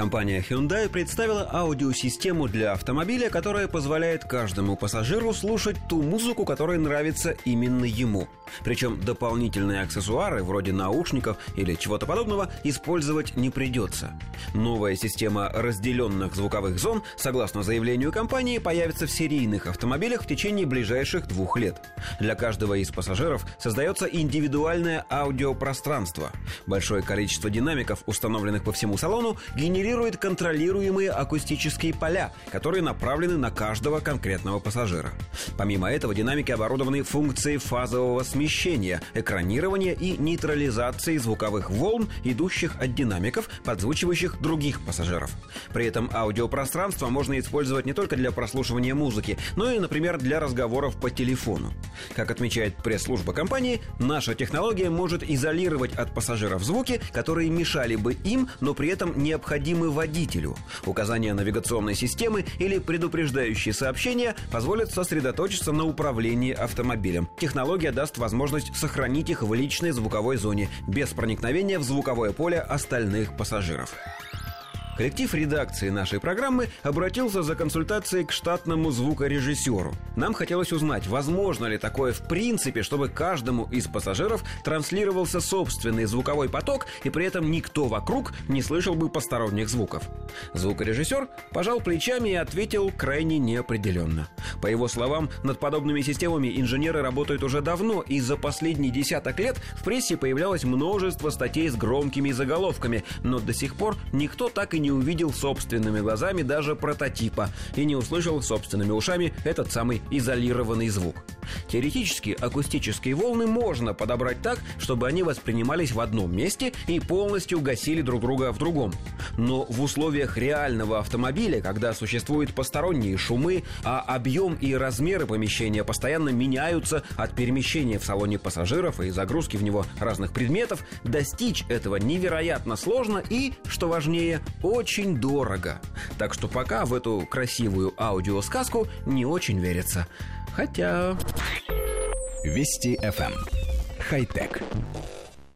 Компания Hyundai представила аудиосистему для автомобиля, которая позволяет каждому пассажиру слушать ту музыку, которая нравится именно ему. Причем дополнительные аксессуары, вроде наушников или чего-то подобного, использовать не придется. Новая система разделенных звуковых зон, согласно заявлению компании, появится в серийных автомобилях в течение ближайших двух лет. Для каждого из пассажиров создается индивидуальное аудиопространство. Большое количество динамиков, установленных по всему салону, генерирует генерирует контролируемые акустические поля, которые направлены на каждого конкретного пассажира. Помимо этого, динамики оборудованы функцией фазового смещения, экранирования и нейтрализации звуковых волн, идущих от динамиков, подзвучивающих других пассажиров. При этом аудиопространство можно использовать не только для прослушивания музыки, но и, например, для разговоров по телефону. Как отмечает пресс-служба компании, наша технология может изолировать от пассажиров звуки, которые мешали бы им, но при этом необходимы водителю. Указания навигационной системы или предупреждающие сообщения позволят сосредоточиться на управлении автомобилем. Технология даст возможность сохранить их в личной звуковой зоне без проникновения в звуковое поле остальных пассажиров. Коллектив редакции нашей программы обратился за консультацией к штатному звукорежиссеру. Нам хотелось узнать, возможно ли такое в принципе, чтобы каждому из пассажиров транслировался собственный звуковой поток, и при этом никто вокруг не слышал бы посторонних звуков. Звукорежиссер пожал плечами и ответил крайне неопределенно. По его словам, над подобными системами инженеры работают уже давно, и за последний десяток лет в прессе появлялось множество статей с громкими заголовками, но до сих пор никто так и не увидел собственными глазами даже прототипа и не услышал собственными ушами этот самый изолированный звук. Теоретически акустические волны можно подобрать так, чтобы они воспринимались в одном месте и полностью гасили друг друга в другом. Но в условиях реального автомобиля, когда существуют посторонние шумы, а объем и размеры помещения постоянно меняются от перемещения в салоне пассажиров и загрузки в него разных предметов, достичь этого невероятно сложно и, что важнее, очень дорого. Так что пока в эту красивую аудиосказку не очень верится. Хотя... Вести FM. Эм. Хай-тек.